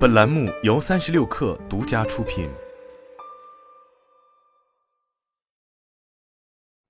本栏目由三十六氪独家出品。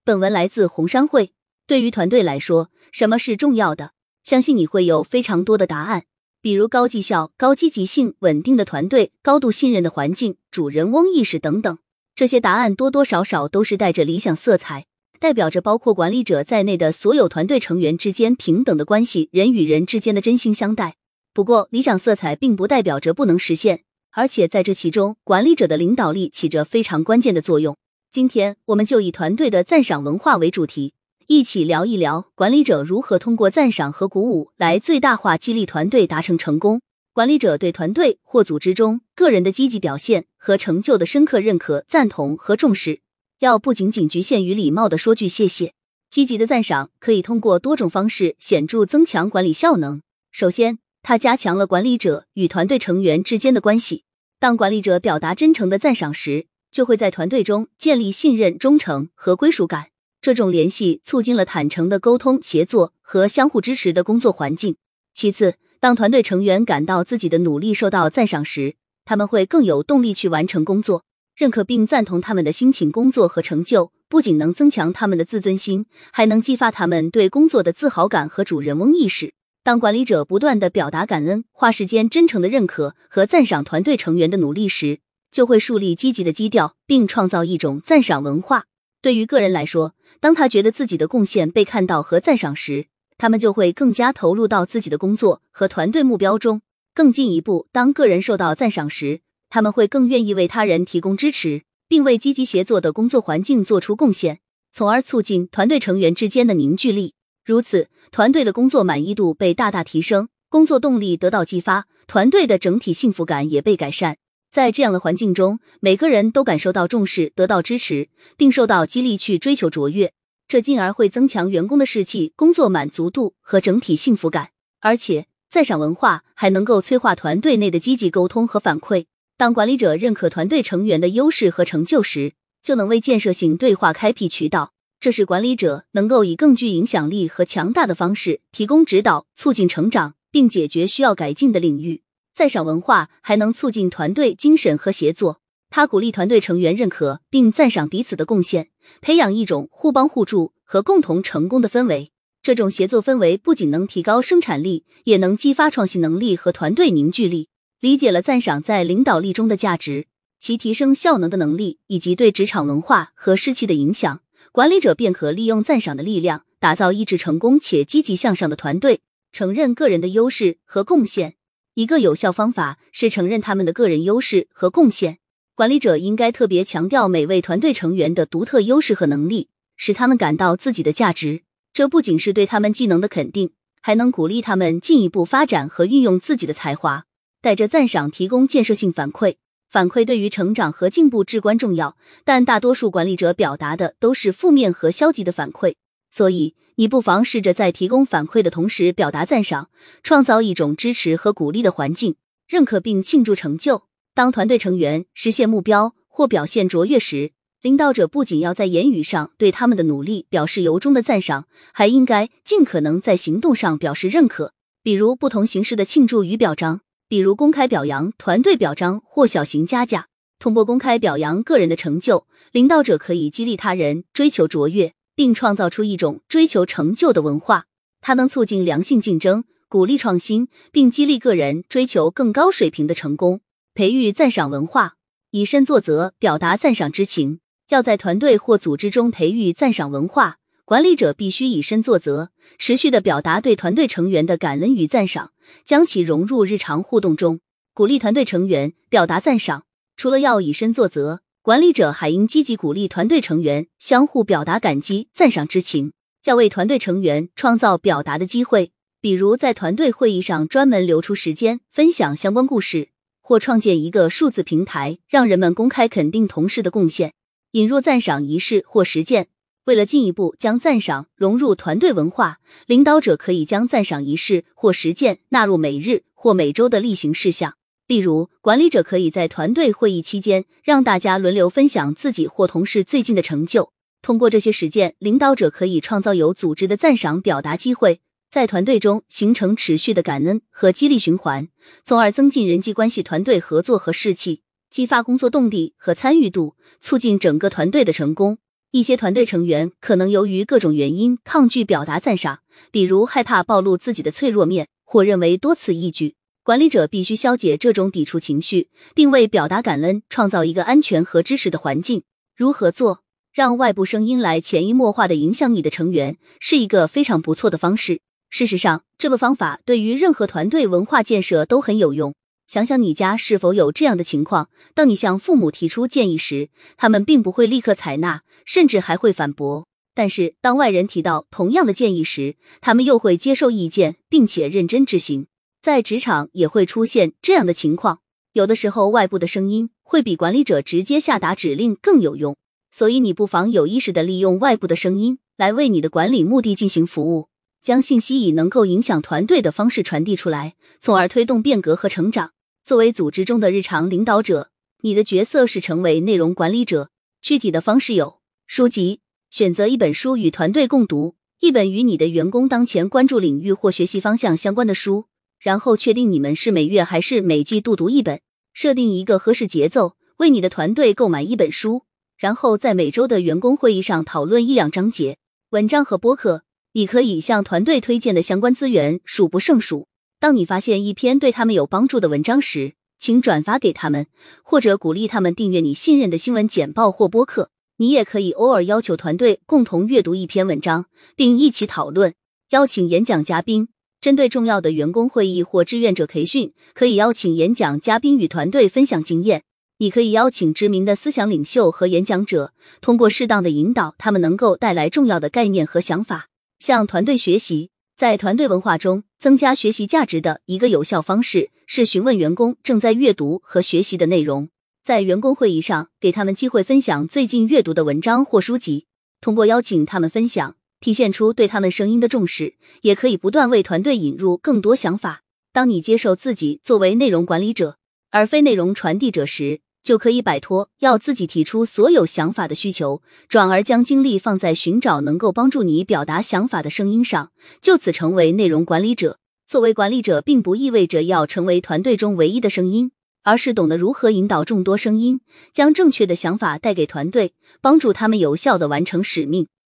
本文来自红商会。对于团队来说，什么是重要的？相信你会有非常多的答案，比如高绩效、高积极性、稳定的团队、高度信任的环境、主人翁意识等等。这些答案多多少少都是带着理想色彩，代表着包括管理者在内的所有团队成员之间平等的关系，人与人之间的真心相待。不过，理想色彩并不代表着不能实现，而且在这其中，管理者的领导力起着非常关键的作用。今天，我们就以团队的赞赏文化为主题，一起聊一聊管理者如何通过赞赏和鼓舞来最大化激励团队达成成功。管理者对团队或组织中个人的积极表现和成就的深刻认可、赞同和重视，要不仅仅局限于礼貌的说句谢谢。积极的赞赏可以通过多种方式显著增强管理效能。首先，它加强了管理者与团队成员之间的关系。当管理者表达真诚的赞赏时，就会在团队中建立信任、忠诚和归属感。这种联系促进了坦诚的沟通、协作和相互支持的工作环境。其次，当团队成员感到自己的努力受到赞赏时，他们会更有动力去完成工作。认可并赞同他们的辛勤工作和成就，不仅能增强他们的自尊心，还能激发他们对工作的自豪感和主人翁意识。当管理者不断的表达感恩，花时间真诚的认可和赞赏团队成员的努力时，就会树立积极的基调，并创造一种赞赏文化。对于个人来说，当他觉得自己的贡献被看到和赞赏时，他们就会更加投入到自己的工作和团队目标中。更进一步，当个人受到赞赏时，他们会更愿意为他人提供支持，并为积极协作的工作环境做出贡献，从而促进团队成员之间的凝聚力。如此，团队的工作满意度被大大提升，工作动力得到激发，团队的整体幸福感也被改善。在这样的环境中，每个人都感受到重视，得到支持，并受到激励去追求卓越，这进而会增强员工的士气、工作满足度和整体幸福感。而且，赞赏文化还能够催化团队内的积极沟通和反馈。当管理者认可团队成员的优势和成就时，就能为建设性对话开辟渠道。这是管理者能够以更具影响力和强大的方式提供指导，促进成长，并解决需要改进的领域。赞赏文化还能促进团队精神和协作。它鼓励团队成员认可并赞赏彼此的贡献，培养一种互帮互助和共同成功的氛围。这种协作氛围不仅能提高生产力，也能激发创新能力和团队凝聚力。理解了赞赏在领导力中的价值，其提升效能的能力，以及对职场文化和士气的影响。管理者便可利用赞赏的力量，打造一支成功且积极向上的团队。承认个人的优势和贡献，一个有效方法是承认他们的个人优势和贡献。管理者应该特别强调每位团队成员的独特优势和能力，使他们感到自己的价值。这不仅是对他们技能的肯定，还能鼓励他们进一步发展和运用自己的才华。带着赞赏，提供建设性反馈。反馈对于成长和进步至关重要，但大多数管理者表达的都是负面和消极的反馈。所以，你不妨试着在提供反馈的同时表达赞赏，创造一种支持和鼓励的环境，认可并庆祝成就。当团队成员实现目标或表现卓越时，领导者不仅要在言语上对他们的努力表示由衷的赞赏，还应该尽可能在行动上表示认可，比如不同形式的庆祝与表彰。比如公开表扬、团队表彰或小型嘉奖。通过公开表扬个人的成就，领导者可以激励他人追求卓越，并创造出一种追求成就的文化。它能促进良性竞争，鼓励创新，并激励个人追求更高水平的成功。培育赞赏文化，以身作则，表达赞赏之情。要在团队或组织中培育赞赏文化。管理者必须以身作则，持续的表达对团队成员的感恩与赞赏，将其融入日常互动中，鼓励团队成员表达赞赏。除了要以身作则，管理者还应积极鼓励团队成员相互表达感激、赞赏之情，要为团队成员创造表达的机会，比如在团队会议上专门留出时间分享相关故事，或创建一个数字平台，让人们公开肯定同事的贡献，引入赞赏仪式或实践。为了进一步将赞赏融入团队文化，领导者可以将赞赏仪式或实践纳入每日或每周的例行事项。例如，管理者可以在团队会议期间让大家轮流分享自己或同事最近的成就。通过这些实践，领导者可以创造有组织的赞赏表达机会，在团队中形成持续的感恩和激励循环，从而增进人际关系、团队合作和士气，激发工作动力和参与度，促进整个团队的成功。一些团队成员可能由于各种原因抗拒表达赞赏，比如害怕暴露自己的脆弱面，或认为多此一举。管理者必须消解这种抵触情绪，并为表达感恩创造一个安全和支持的环境。如何做？让外部声音来潜移默化的影响你的成员，是一个非常不错的方式。事实上，这个方法对于任何团队文化建设都很有用。想想你家是否有这样的情况：当你向父母提出建议时，他们并不会立刻采纳，甚至还会反驳；但是当外人提到同样的建议时，他们又会接受意见，并且认真执行。在职场也会出现这样的情况，有的时候外部的声音会比管理者直接下达指令更有用，所以你不妨有意识的利用外部的声音来为你的管理目的进行服务。将信息以能够影响团队的方式传递出来，从而推动变革和成长。作为组织中的日常领导者，你的角色是成为内容管理者。具体的方式有：书籍，选择一本书与团队共读，一本与你的员工当前关注领域或学习方向相关的书，然后确定你们是每月还是每季度读一本。设定一个合适节奏，为你的团队购买一本书，然后在每周的员工会议上讨论一两章节。文章和播客。你可以向团队推荐的相关资源数不胜数。当你发现一篇对他们有帮助的文章时，请转发给他们，或者鼓励他们订阅你信任的新闻简报或播客。你也可以偶尔要求团队共同阅读一篇文章，并一起讨论。邀请演讲嘉宾，针对重要的员工会议或志愿者培训，可以邀请演讲嘉宾与团队分享经验。你可以邀请知名的思想领袖和演讲者，通过适当的引导，他们能够带来重要的概念和想法。向团队学习，在团队文化中增加学习价值的一个有效方式是询问员工正在阅读和学习的内容。在员工会议上，给他们机会分享最近阅读的文章或书籍。通过邀请他们分享，体现出对他们声音的重视，也可以不断为团队引入更多想法。当你接受自己作为内容管理者，而非内容传递者时，就可以摆脱要自己提出所有想法的需求，转而将精力放在寻找能够帮助你表达想法的声音上，就此成为内容管理者。作为管理者，并不意味着要成为团队中唯一的声音，而是懂得如何引导众多声音，将正确的想法带给团队，帮助他们有效的完成使命。